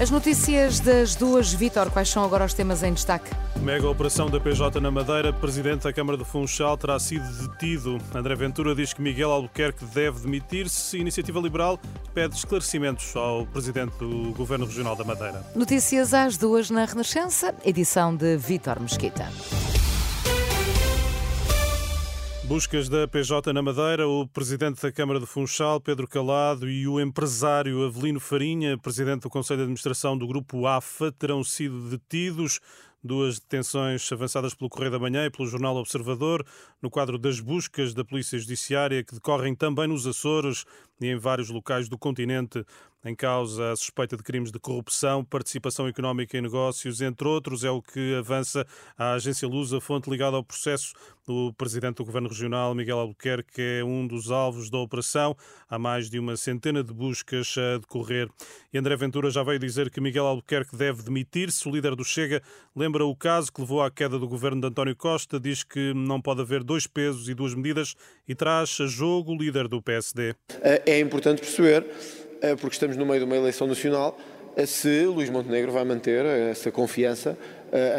As notícias das duas, Vitor, quais são agora os temas em destaque? Mega operação da PJ na Madeira. Presidente da Câmara de Funchal terá sido detido. André Ventura diz que Miguel Albuquerque deve demitir-se. Iniciativa Liberal pede esclarecimentos ao Presidente do Governo Regional da Madeira. Notícias às duas na Renascença, edição de Vitor Mesquita. Buscas da PJ na Madeira, o presidente da Câmara de Funchal, Pedro Calado, e o empresário Avelino Farinha, presidente do Conselho de Administração do Grupo AFA, terão sido detidos. Duas detenções avançadas pelo Correio da Manhã e pelo Jornal Observador, no quadro das buscas da Polícia Judiciária, que decorrem também nos Açores e em vários locais do continente. Em causa a suspeita de crimes de corrupção, participação económica em negócios, entre outros, é o que avança a agência Lusa, fonte ligada ao processo. O presidente do Governo Regional, Miguel Albuquerque, é um dos alvos da operação. Há mais de uma centena de buscas a decorrer. E André Ventura já veio dizer que Miguel Albuquerque deve demitir-se. O líder do Chega lembra o caso que levou à queda do governo de António Costa, diz que não pode haver dois pesos e duas medidas e traz a jogo o líder do PSD. É importante perceber é, porque estamos no meio de uma eleição nacional, é, se Luís Montenegro vai manter essa confiança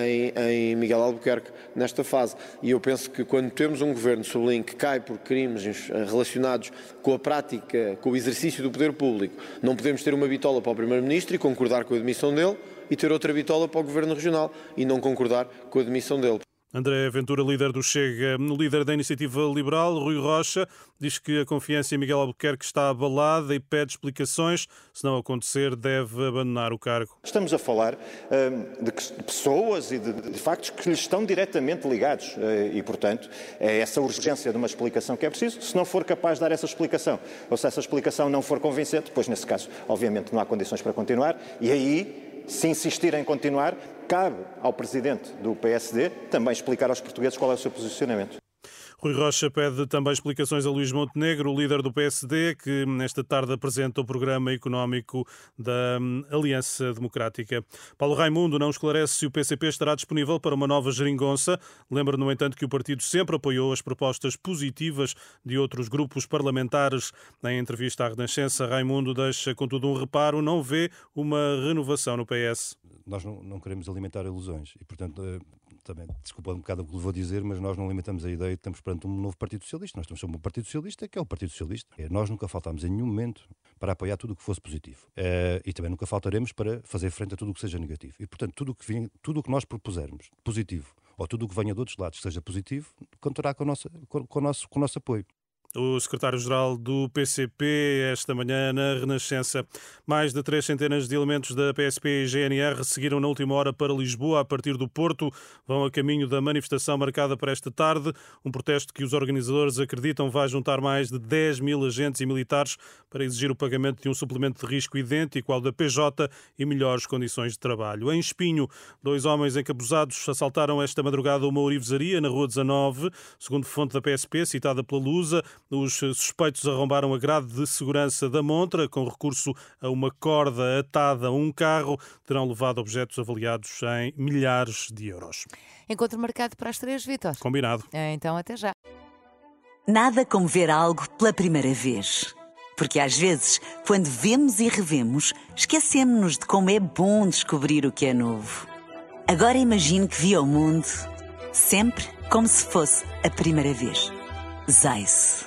em, em, Miguel Albuquerque nesta fase. E eu penso que quando temos um governo, sublinho, que cai por crimes relacionados com a prática, com o exercício do poder público, não podemos ter uma bitola para o Primeiro-Ministro e concordar com a demissão dele e ter outra bitola para o Governo Regional e não concordar com a demissão dele. André Ventura, líder do Chega, líder da Iniciativa Liberal, Rui Rocha, diz que a confiança em Miguel Albuquerque está abalada e pede explicações. Se não acontecer, deve abandonar o cargo. Estamos a falar hum, de pessoas e de, de factos que lhes estão diretamente ligados eh, e, portanto, é essa urgência de uma explicação que é preciso. Se não for capaz de dar essa explicação ou se essa explicação não for convincente, depois, nesse caso, obviamente, não há condições para continuar e aí se insistir em continuar, cabe ao presidente do PSD também explicar aos portugueses qual é o seu posicionamento. Rui Rocha pede também explicações a Luís Montenegro, o líder do PSD, que nesta tarde apresenta o programa económico da hum, Aliança Democrática. Paulo Raimundo não esclarece se o PCP estará disponível para uma nova geringonça. Lembra, no entanto, que o partido sempre apoiou as propostas positivas de outros grupos parlamentares. Em entrevista à Renascença, Raimundo deixa, contudo, um reparo: não vê uma renovação no PS. Nós não, não queremos alimentar ilusões e, portanto, eh, também, desculpa um bocado o que vou dizer, mas nós não alimentamos a ideia de estamos perante um novo Partido Socialista. Nós estamos sobre um Partido Socialista que é o Partido Socialista. É, nós nunca faltámos em nenhum momento para apoiar tudo o que fosse positivo. É, e também nunca faltaremos para fazer frente a tudo o que seja negativo. E, portanto, tudo o que, vem, tudo o que nós propusermos positivo ou tudo o que venha de outros lados seja positivo, contará com, a nossa, com, com, o nosso, com o nosso apoio o secretário-geral do PCP, esta manhã na Renascença. Mais de três centenas de elementos da PSP e GNR seguiram na última hora para Lisboa, a partir do Porto. Vão a caminho da manifestação marcada para esta tarde. Um protesto que os organizadores acreditam vai juntar mais de 10 mil agentes e militares para exigir o pagamento de um suplemento de risco idêntico ao da PJ e melhores condições de trabalho. Em Espinho, dois homens encabuzados assaltaram esta madrugada uma orivesaria na Rua 19, segundo fonte da PSP, citada pela Lusa. Os suspeitos arrombaram a grade de segurança da montra com recurso a uma corda atada a um carro. Terão levado objetos avaliados em milhares de euros. Encontro marcado para as três, Vitor. Combinado. Então, até já. Nada como ver algo pela primeira vez. Porque às vezes, quando vemos e revemos, esquecemos-nos de como é bom descobrir o que é novo. Agora imagine que viu o mundo sempre como se fosse a primeira vez. Zais.